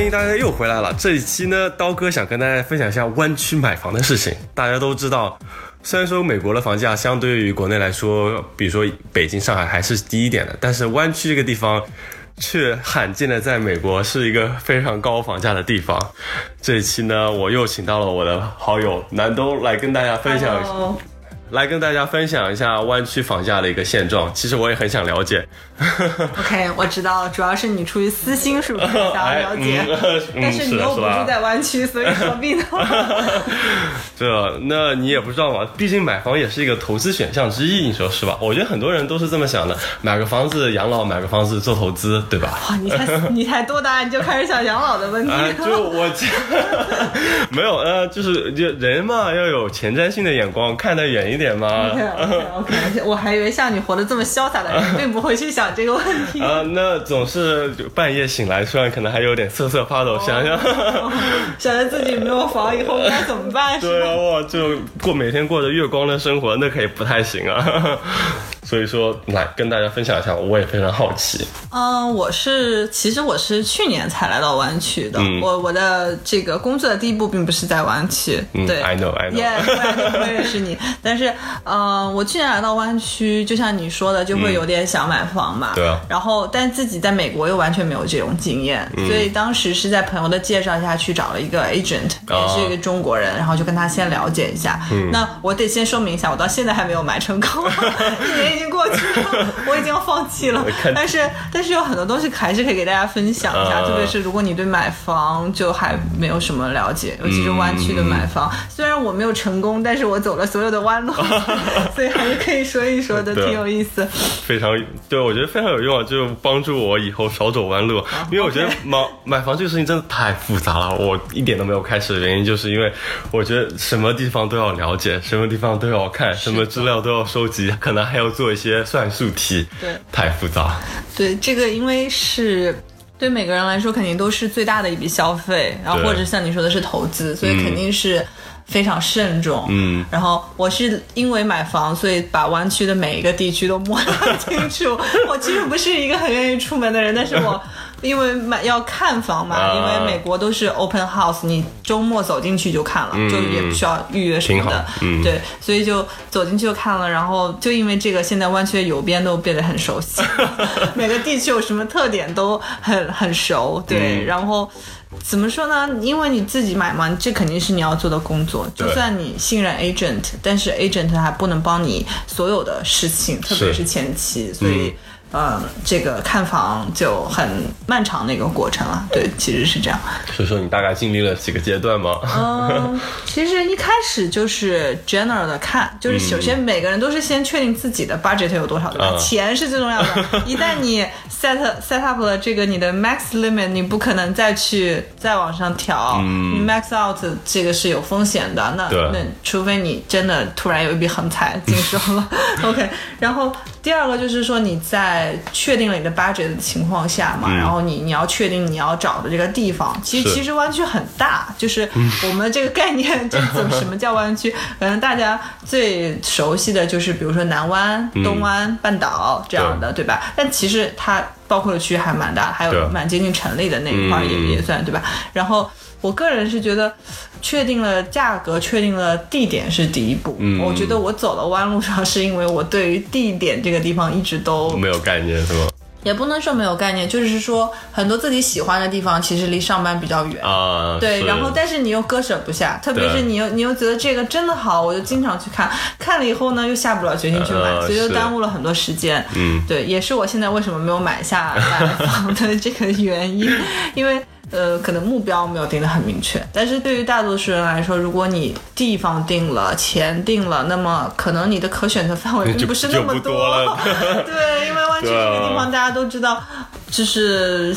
欢迎大家又回来了。这一期呢，刀哥想跟大家分享一下湾区买房的事情。大家都知道，虽然说美国的房价相对于国内来说，比如说北京、上海还是低一点的，但是湾区这个地方却罕见的在美国是一个非常高房价的地方。这一期呢，我又请到了我的好友南东来跟大家分享。来跟大家分享一下湾区房价的一个现状。其实我也很想了解。OK，我知道，主要是你出于私心，是不是想要了解？但是你又不住在湾区，所以何必呢？这，那你也不知道嘛？毕竟买房也是一个投资选项之一，你说是吧？我觉得很多人都是这么想的：买个房子养老，买个房子做投资，对吧？哇，你才你才多大，你就开始想养老的问题？就我没有呃，就是就人嘛，要有前瞻性的眼光，看得远一。点嘛？OK OK OK，我还以为像你活得这么潇洒的人，并不会去想这个问题啊。那总是半夜醒来，虽然可能还有点瑟瑟发抖，想想 想着自己没有房以后该怎么办？对啊，哇，就过每天过着月光的生活，那可以不太行啊。所以说，来跟大家分享一下，我也非常好奇。嗯，我是其实我是去年才来到湾区的。我我的这个工作的第一步并不是在湾区。对，I know I know。Yeah，我也是你。但是，嗯，我去年来到湾区，就像你说的，就会有点想买房嘛。对啊。然后，但自己在美国又完全没有这种经验，所以当时是在朋友的介绍下去找了一个 agent，也是一个中国人，然后就跟他先了解一下。那我得先说明一下，我到现在还没有买成功，一年。已经过去了，我已经要放弃了。但是，但是有很多东西还是可以给大家分享一下，特别是如果你对买房就还没有什么了解，尤其是湾区的买房。虽然我没有成功，但是我走了所有的弯路，所以还是可以说一说的，挺有意思。非常对，我觉得非常有用啊，就帮助我以后少走弯路。因为我觉得买买房这个事情真的太复杂了，我一点都没有开始的原因，就是因为我觉得什么地方都要了解，什么地方都要看，什么资料都要收集，可能还要做。一些算术题，对，太复杂。对，这个因为是对每个人来说，肯定都是最大的一笔消费，然后或者像你说的是投资，所以肯定是非常慎重。嗯，然后我是因为买房，所以把湾区的每一个地区都摸得很清楚。我其实不是一个很愿意出门的人，但是我。因为买要看房嘛，因为美国都是 open house，你周末走进去就看了，就也不需要预约什么的，对，所以就走进去就看了，然后就因为这个，现在湾区的邮编都变得很熟悉，每个地区有什么特点都很很熟，对，然后怎么说呢？因为你自己买嘛，这肯定是你要做的工作，就算你信任 agent，但是 agent 还不能帮你所有的事情，特别是前期，所以。嗯，这个看房就很漫长的一个过程了。对，其实是这样。所以说，你大概经历了几个阶段吗？嗯，其实一开始就是 general 的看，就是首先每个人都是先确定自己的 budget 有多少，对吧？钱是最重要的。一旦你 set set up 了这个你的 max limit，你不可能再去再往上调。你 max out 这个是有风险的。那那除非你真的突然有一笔横财经手了。OK，然后。第二个就是说，你在确定了你的 budget 的情况下嘛，然后你你要确定你要找的这个地方，其实其实湾区很大，就是我们这个概念，就 怎么什么叫湾区？可能大家最熟悉的就是比如说南湾、东湾半岛这样的，对吧？但其实它包括的区域还蛮大，还有蛮接近城里的那一块也也算，对吧？然后。我个人是觉得，确定了价格，确定了地点是第一步。嗯，我觉得我走了弯路上，是因为我对于地点这个地方一直都没有概念，是吗？也不能说没有概念，就是说很多自己喜欢的地方，其实离上班比较远啊。对，然后但是你又割舍不下，特别是你又你又觉得这个真的好，我就经常去看，看了以后呢，又下不了决心去买，所以就耽误了很多时间。嗯，对，也是我现在为什么没有买下买房的这个原因，因为。呃，可能目标没有定得很明确，但是对于大多数人来说，如果你地方定了，钱定了，那么可能你的可选择范围并不是那么多。对，因为湾区这个地方大家都知道，就是。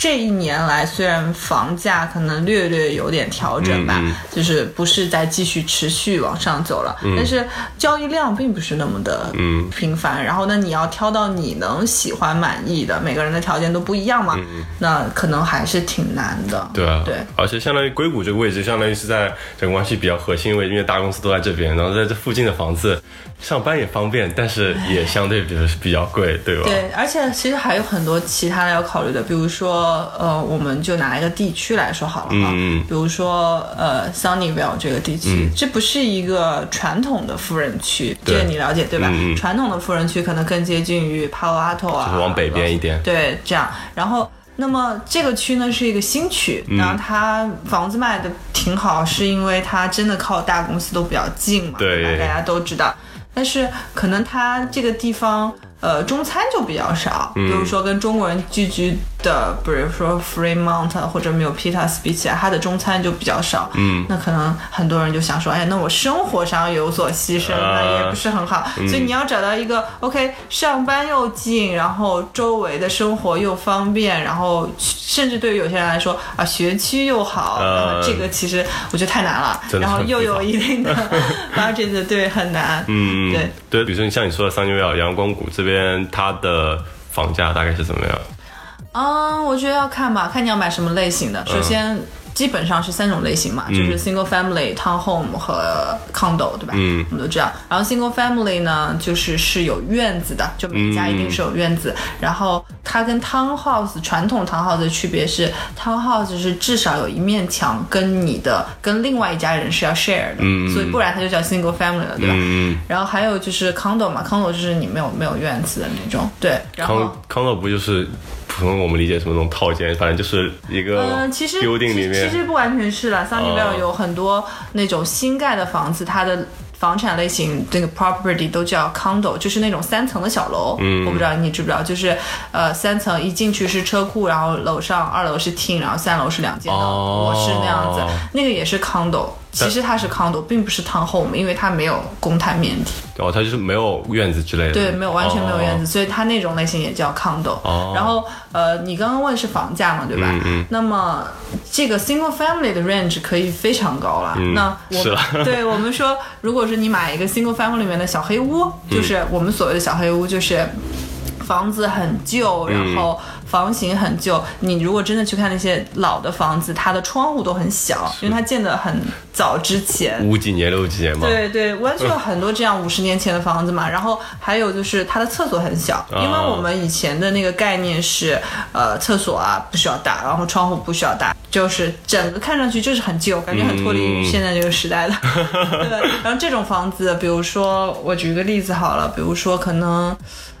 这一年来，虽然房价可能略略有点调整吧，就是不是在继续持续往上走了，但是交易量并不是那么的频繁。然后呢，你要挑到你能喜欢满意的，每个人的条件都不一样嘛，那可能还是挺难的。对啊，对，而且相当于硅谷这个位置，相当于是在整个湾区比较核心位置，因为大公司都在这边，然后在这附近的房子。上班也方便，但是也相对比较比较贵，对吧？对，而且其实还有很多其他的要考虑的，比如说说，呃，我们就拿一个地区来说好了哈，嗯比如说呃 Sunnyvale 这个地区，这不是一个传统的富人区，这个你了解对吧？传统的富人区可能更接近于 Palo Alto 啊，就是往北边一点对，这样，然后。那么这个区呢是一个新区，嗯然后它房子卖的挺好，是因为它真的靠大公司都比较近嘛，对吧？大家都知道。但是可能它这个地方，呃，中餐就比较少，嗯。比如说跟中国人聚居的，比如说 Fremont 或者 Milpitas 比起来，它的中餐就比较少。嗯，那可能很多人就想说，哎，那我生活上有所牺牲，啊那也不是很好。所以你要找到一个 OK，上班又近，然后周围的生活又方便，然后甚至对于有些人来说啊，学区又好，呃然后这个其实我觉得太难了。真的然后又有一定的 budget，对，很难。嗯，对对，比如说你像你说的桑尼维尔、阳光谷这边，它的房价大概是怎么样？嗯，我觉得要看吧，看你要买什么类型的。首先，基本上是三种类型嘛，就是 single family、townhome 和 condo，对吧？嗯，我们都知道。然后 single family 呢，就是是有院子的，就每家一定是有院子。然后它跟 townhouse 传统 townhouse 的区别是，townhouse 是至少有一面墙跟你的跟另外一家人是要 share 的，嗯所以不然它就叫 single family 了，对吧？嗯，然后还有就是 condo 嘛，condo 就是你没有没有院子的那种，对。然后 condo 不就是普通我们理解什么那种套间，反正就是一个嗯，其实 building 里其实其，实不完全是啦。桑尼维尔哦有很多那种新盖的房子，它的房产类型这个 property 都叫 condo，就是那种三层的小楼。嗯我不知道你知不知道，就是呃三层一进去是车库，然后楼上二楼是厅，然后三楼是两间的哦卧室那样子，那个也是 condo。其实它是 condo，并不是 townhome，因为它没有公摊面积。它就是没有院子之类的，对，没有完全没有院子，哦所以它那种类型也叫 condo。哦然后呃，你刚刚问是房价嘛，对吧？嗯嗯那么这个 single family 的 range 可以非常高了。嗯那我是了对我们说，如果是你买一个 single family 里面的小黑屋，嗯就是我们所谓的小黑屋，就是房子很旧，嗯然后房型很旧。你如果真的去看那些老的房子，它的窗户都很小，因为它建的很早之前。五几年六几年嘛，对对，湾区有很多这样五十年前的房子嘛，然后还有就是它的厕所很小，因为我们以前的那个概念是，呃，厕所啊不需要大，然后窗户不需要大，就是整个看上去就是很旧，感觉很脱离于现在这个时代的。对，然后这种房子，比如说我举个例子好了，比如说可能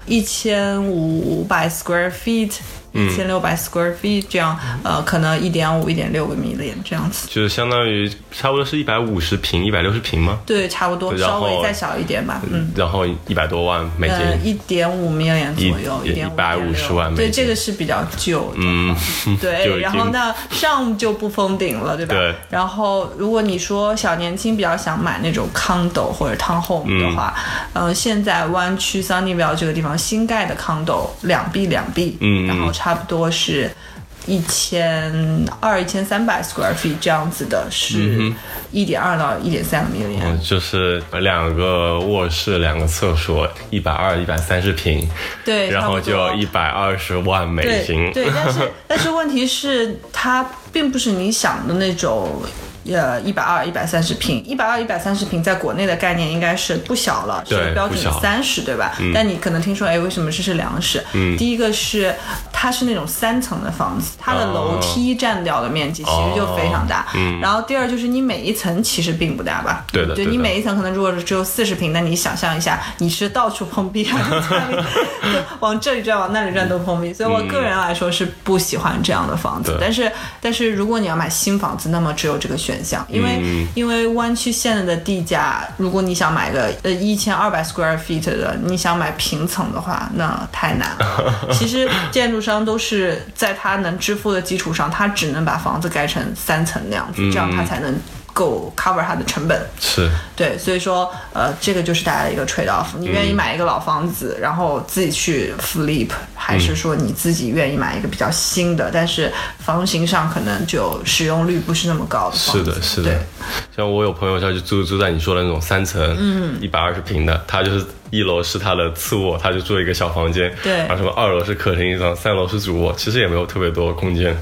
一千五百 square feet。一千六百 square feet 这样，呃，可能一点五、一点六个 million 这样子，就是相当于差不多是一百五十平、一百六十平吗？对，差不多，稍微再小一点吧，嗯。然后一百多万美呃，金，一点五 million 左右，一百五十万美金对，这个是比较旧的。嗯，对，然后经那上就不封顶了，对吧？对。然后如果你说小年轻比较想买那种 condo 或者 townhome 的话，嗯呃，现在湾区 Sunnyvale 这个地方新盖的 condo 两 B 两 B，嗯然后差不多是。一千二、一千三百 square feet 这样子的，是一点二到一点三个 million。嗯，就是两个卧室，两个厕所，一百二、一百三十平，对，然后就一百二十万美金。对对，但是但是问题是，它并不是你想的那种。呃，一百二、一百三十平，一百二、一百三十平，在国内的概念应该是不小了，是标准的三室，对吧？但你可能听说，哎，为什么这是两室？嗯第一个是它是那种三层的房子，它的楼梯占掉的面积其实就非常大。哦嗯然后第二就是你每一层其实并不大吧？就对的对的你每一层可能如果是只有四十平，那你想象一下，你是到处碰壁 往这里转，往那里转都碰壁。所以我个人来说是不喜欢这样的房子对。但是但是如果你要买新房子，那么只有这个选项，因为、嗯因为湾区现在的地价，如果你想买个呃一千二百 square feet 的，你想买平层的话，那太难了。其实建筑商都是在他能支付的基础上，他只能把房子盖成三层那样子，这样他才能够 cover 它的成本。是，对，所以说，呃，这个就是大家的一个 trade off。你愿意买一个老房子，然后自己去 flip，还是说你自己愿意买一个比较新的，但是房型上可能就使用率不是那么高的？是的，是的。像我有朋友，他就租住在你说的那种三层，嗯，一百二十平的，他就是一楼是他的次卧，他就住一个小房间，对然后什么二楼是客厅一张，三楼是主卧，其实也没有特别多空间。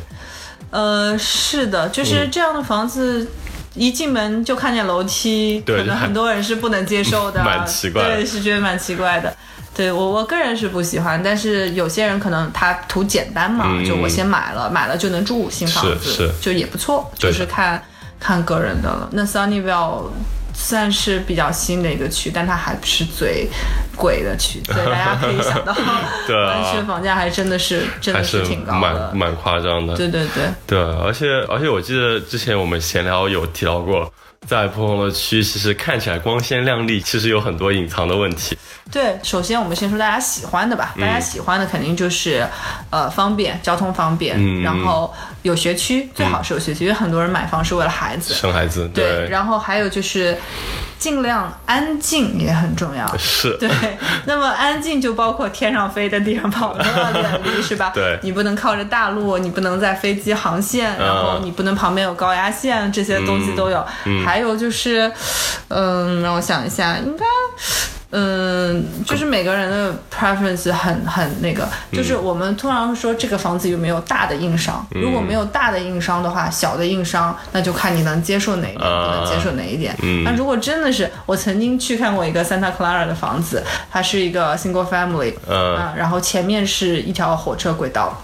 呃，是的，就是这样的房子。一进门就看见楼梯，可能很多人是不能接受的，蛮奇怪的。对，是觉得蛮奇怪的。对我我个人是不喜欢，但是有些人可能他图简单嘛，嗯。就我先买了，买了就能住新房子，是是。就也不错，就是看看个人的了。那 Sunnyvale 算是比较新的一个区，但它还不是最贵的区，所以大家可以想到，对啊湾区房价还真的是真的是挺高的蛮。蛮夸张的。对对对，对，而且而且我记得之前我们闲聊有提到过，在不同的区，其实看起来光鲜亮丽，其实有很多隐藏的问题。对，首先我们先说大家喜欢的吧。大家喜欢的肯定就是，呃，方便，交通方便，嗯然后有学区，最好是有学区，因为很多人买房是为了孩子。生孩子，对，然后还有就是，尽量安静也很重要。是，对，那么安静就包括天上飞的、地上跑的远离，是吧？对你不能靠着大路，你不能在飞机航线，然后你不能旁边有高压线，这些东西都有。还有就是，嗯，让我想一下，应该。嗯，就是每个人的 preference 很很那个，就是我们通常说这个房子有没有大的硬伤，如果没有大的硬伤的话，小的硬伤那就看你能接受哪一点，不能接受哪一点。那如果真的是，我曾经去看过一个 Santa Clara 的房子，它是一个 single family，嗯。啊，然后前面是一条火车轨道。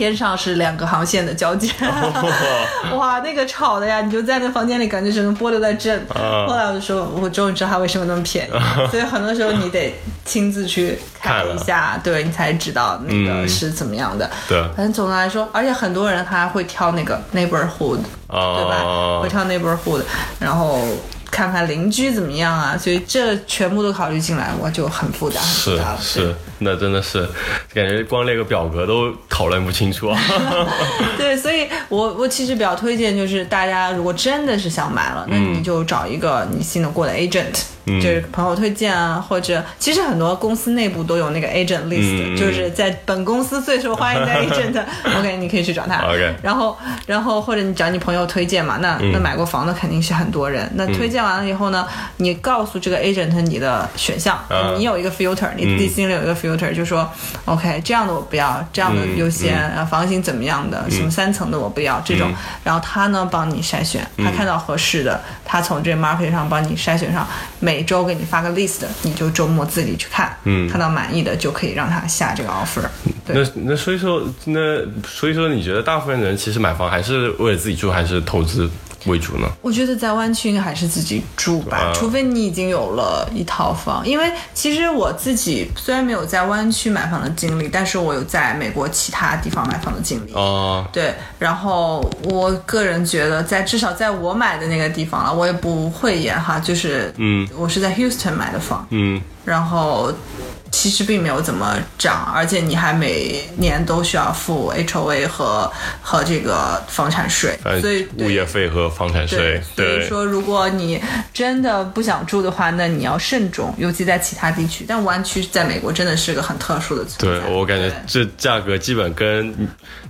天上是两个航线的交界，哇，那个吵的呀！你就在那房间里，感觉整个玻璃在震。后来我就说，我终于知道它为什么那么便宜。所以很多时候你得亲自去看一下，对你才知道那个是怎么样的。对，反正总的来说，而且很多人他还会挑那个 neighborhood，对吧？哦会挑 neighborhood，然后看看邻居怎么样啊，所以这全部都考虑进来，我就很复杂，很复杂了。是，那真的是感觉光列个表格都讨论不清楚啊。对，所以我我其实比较推荐，就是大家如果真的是想买了，那你就找一个你信得过的 agent，、就是朋友推荐啊，或者其实很多公司内部都有那个 agent list，、嗯就是在本公司最受欢迎的 agent，OK，你可以去找他。OK 然后然后或者你找你朋友推荐嘛，那、那买过房的肯定是很多人，那推荐完了以后呢，你告诉这个 agent 你的选项，啊。你有一个 filter，你自己心里有一个 filter，、就说 OK 这样的我不要，这样的优先，啊房型怎么样的，什么三层的我不要这种，然后他呢帮你筛选，他看到合适的，他从这 market 上帮你筛选上，每周给你发个 list，你就周末自己去看，嗯。看到满意的就可以让他下这个 offer。对。那那所以说，那所以说，你觉得大部分人其实买房还是为了自己住，还是投资为主呢？我觉得在湾区应该还是自己住吧，啊除非你已经有了一套房。因为其实我自己虽然没有在湾区买房的经历，但是我有在美国其他地方买房的经历。哦，对，然后我个人觉得在，至少在我买的那个地方了，我也不会演哈，就是，嗯，我是在 Houston 买的房，嗯，然后其实并没有怎么涨，而且你还每年都需要付 HOA 和和这个房产税，呃所以物业费和房产税，对所以，说，如果你真的不想住的话，那你要慎重，尤其在其他地区。但湾区在美国真的是个很特殊的存在。对我感觉这价格基本跟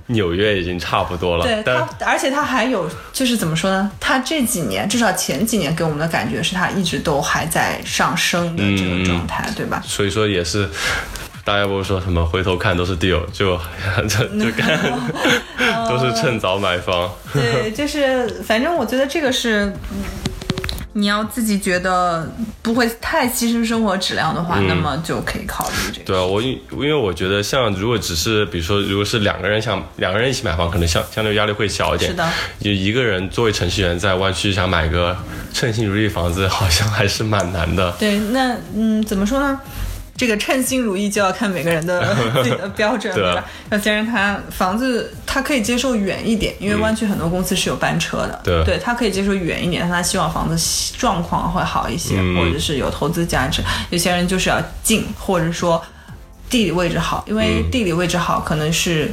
纽约已经差不多了，对但它，而且它还有就是怎么说呢？它这几年，至少前几年给我们的感觉是它一直都还在上升的这个状态，对吧？所以说也是。大家不是说什么回头看都是 deal，就 就就看 都是趁早买房。对，就是反正我觉得这个是。嗯你要自己觉得不会太牺牲生活质量的话，那么就可以考虑这个。嗯对啊，我因因为我觉得像如果只是比如说如果是两个人想两个人一起买房，可能相相对压力会小一点。是的，就一个人作为程序员在湾区想买个称心如意房子，好像还是蛮难的。对，那嗯，怎么说呢？这个称心如意就要看每个人的 自己的标准，对吧？有些人他房子他可以接受远一点，因为湾区很多公司是有班车的，对对他可以接受远一点，但他希望房子状况会好一些，嗯或者是有投资价值。有些人就是要近，或者说地理位置好，因为嗯地理位置好可能是。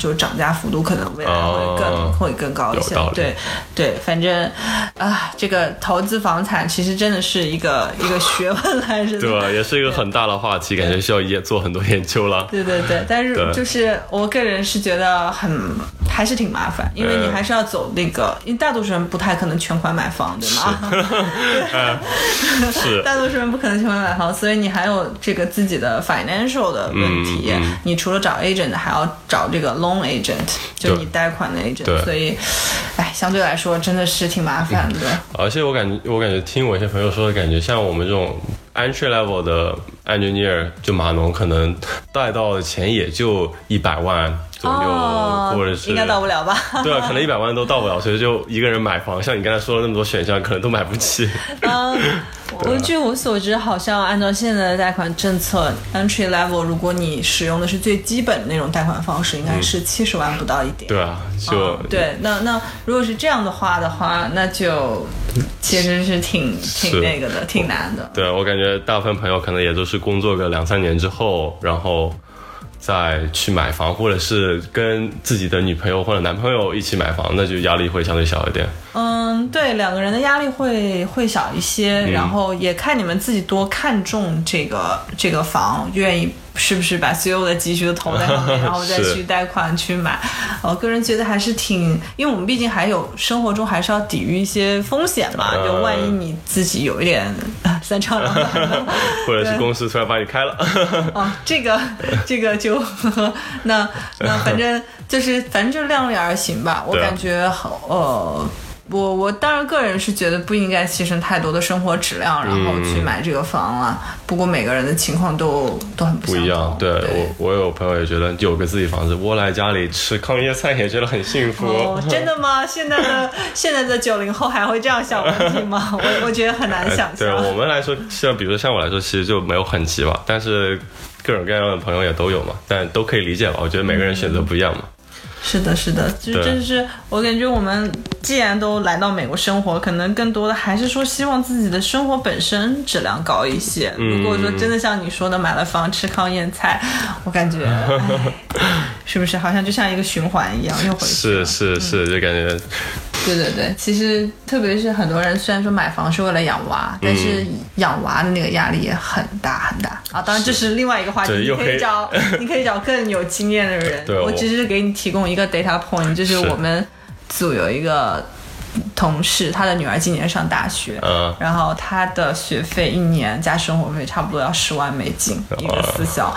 就涨价幅度可能未来会更、哦会更高一些对对，反正啊，这个投资房产其实真的是一个一个学问来着，对吧？也是一个很大的话题，感觉需要也做很多研究了。对对对，但是就是我个人是觉得很还是挺麻烦，因为你嗯还是要走那个，因为大多数人不太可能全款买房，对吗？是，大多数人不可能全款买房，所以你还有这个自己的 financial 的问题。嗯嗯你除了找 agent，还要找这个 loan agent，就你贷款的 agent。所以，哎，相对来说真的是挺麻烦的。而且我感觉，我感觉听我一些朋友说的感觉，像我们这种 entry level 的 engineer 就码农可能贷到的钱也就一百万左右，哦或者是应该到不了吧？对啊，可能一百万都到不了，所以就一个人买房，像你刚才说了那么多选项，可能都买不起。嗯，我据我所知，好像按照现在的贷款政策，entry level，如果你使用的是最基本的那种贷款方式，应该是七十万不到一点。对啊，就、嗯对，那那如果是这样的话的话，那就其实是挺挺那个的，挺难的。对我感觉大部分朋友可能也都是工作个两三年之后，然后再去买房，或者是跟自己的女朋友或者男朋友一起买房，那就压力会相对小一点。嗯，对，两个人的压力会会小一些，然后也看你们自己多看重这个这个房，愿意是不是把所有的积蓄都投在上面，然后再去贷款去买。我个人觉得还是挺，因为我们毕竟还有生活中还是要抵御一些风险嘛，嗯就万一你自己有一点啊三长两短。或者是公司突然把你开了，哦，这个这个就 那那反正就是反正就量力而行吧。我感觉好呃。我我当然个人是觉得不应该牺牲太多的生活质量，然后去买这个房了。不过每个人的情况都都很不不一样。对我，我有朋友也觉得有个自己房子，窝在家里吃炕椰菜也觉得很幸福。哦，真的吗？现在的现在的九零后还会这样想问题吗？我我觉得很难想象对象。我们来说，像比如说像我来说，其实就没有很急吧，但是各种各样的朋友也都有嘛，但都可以理解吧。我觉得每个人选择不一样嘛。是的，是的，就真是我感觉我们既然都来到美国生活，可能更多的还是说希望自己的生活本身质量高一些。嗯。如果说真的像你说的买了房吃糠咽菜，我感觉，是不是？好像就像一个循环一样又回去是？是是，就感觉对对对，其实特别是很多人虽然说买房是为了养娃，但是嗯养娃的那个压力也很大很大。啊。当然这是另外一个话题，你可以找 你可以找更有经验的人。对我我只是给你提供一个 data point，就是是。我们组有一个同事，他的女儿今年上大学。嗯。然后他的学费一年加生活费差不多要十万美金，一个私校，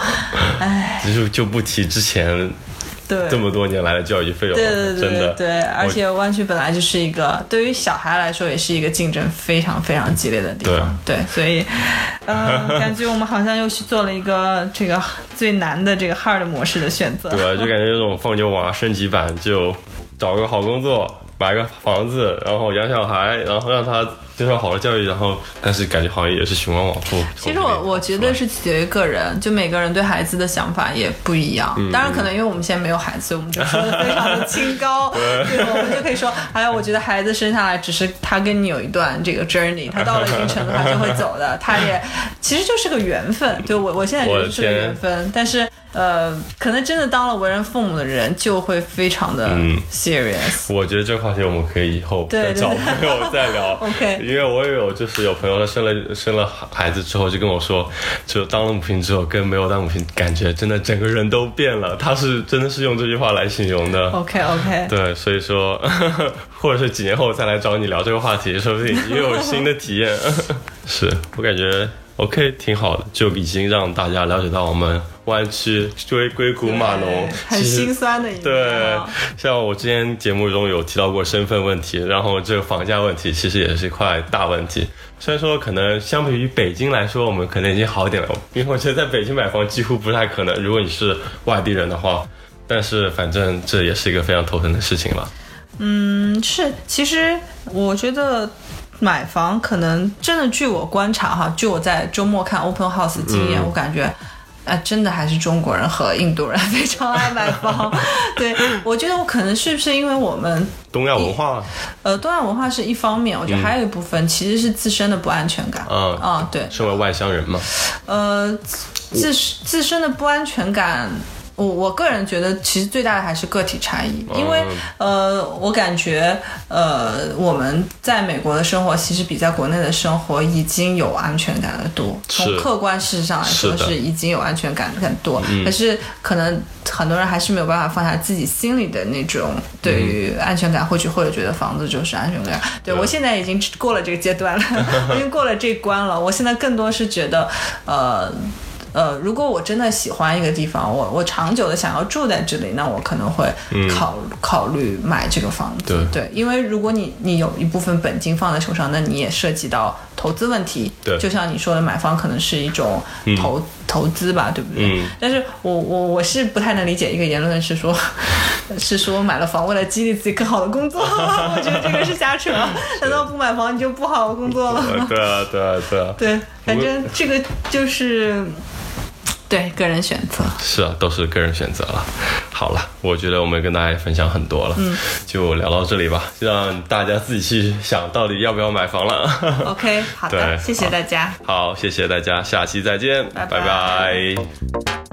唉，就就不提之前对，这么多年来的教育费用了，对对对真的。对对，而且湾区本来就是一个对于小孩来说也是一个竞争非常非常激烈的地方，对，所以，呃，感觉我们好像又去做了一个这个最难的这个 hard 模式的选择。对啊，就感觉这种放牛娃升级版，就找个好工作，买个房子，然后养小孩，然后让他接受好的教育，然后但是感觉好像也是循环往复。其实我我觉得是取决于个人，就每个人对孩子的想法也不一样。嗯当然，可能因为我们现在没有孩子，我们就说的非常的清高，对，我们就可以说，哎呀，我觉得孩子生下来只是他跟你有一段这个 journey，他到了一定程度他就会走的，他也其实就是个缘分。对我我现在觉得是个缘分，但是呃，可能真的当了为人父母的人就会非常的嗯 serious。我觉得这个话题我们可以以后找朋友再聊。OK 因为我也有就是有朋友他生了生了孩子之后就跟我说，就当了母亲之后跟没有当母亲感觉真的整个人都变了。他是真的是用这句话来形容的。OK OK，对，所以说，或者是几年后再来找你聊这个话题，说不定也有新的体验。是我感觉 OK 挺好的，就已经让大家了解到我们湾区追硅谷码农很心酸的一面对啊，像我之前节目中有提到过身份问题，然后这个房价问题其实也是一块大问题。虽然说可能相比于北京来说，我们可能已经好点了，因为我觉得在北京买房几乎不太可能，如果你是外地人的话。但是反正这也是一个非常头疼的事情了。嗯，是，其实我觉得买房可能真的，据我观察哈，据我在周末看 open house 经验，我感觉。啊，真的还是中国人和印度人非常爱买房。对，我觉得我可能是不是因为我们东亚文化，呃东亚文化是一方面，我觉得还有一部分其实是自身的不安全感。嗯啊，对，身为外乡人嘛，呃，自自身的不安全感，我我个人觉得其实最大的还是个体差异，因为呃，我感觉呃，我们在美国的生活其实比在国内的生活已经有安全感的多，从客观事实上来说是已经有安全感很多，可是可能很多人还是没有办法放下自己心里的那种对于安全感，或许或者觉得房子就是安全感。对我现在已经过了这个阶段了，我 已经过了这关了，我现在更多是觉得呃。呃，如果我真的喜欢一个地方，我我长久的想要住在这里，那我可能会考、考虑买这个房子。对因为如果你你有一部分本金放在手上，那你也涉及到投投资问题。对就像你说的，买房可能是一种投、投资吧，对不对？嗯但是我我我是不太能理解一个言论是说，是说买了房为了激励自己更好的工作，我觉得这个是瞎扯。难道不买房你就不好好工作了吗？对啊，对啊，对啊，对，反正这个就是对个人选择。是啊，都是个人选择了。好了，我觉得我们跟大家分享很多了，嗯，就聊到这里吧，让大家自己去想到底要不要买房了。OK，好的，谢谢大家。好，谢谢大家，下期再见，拜拜拜拜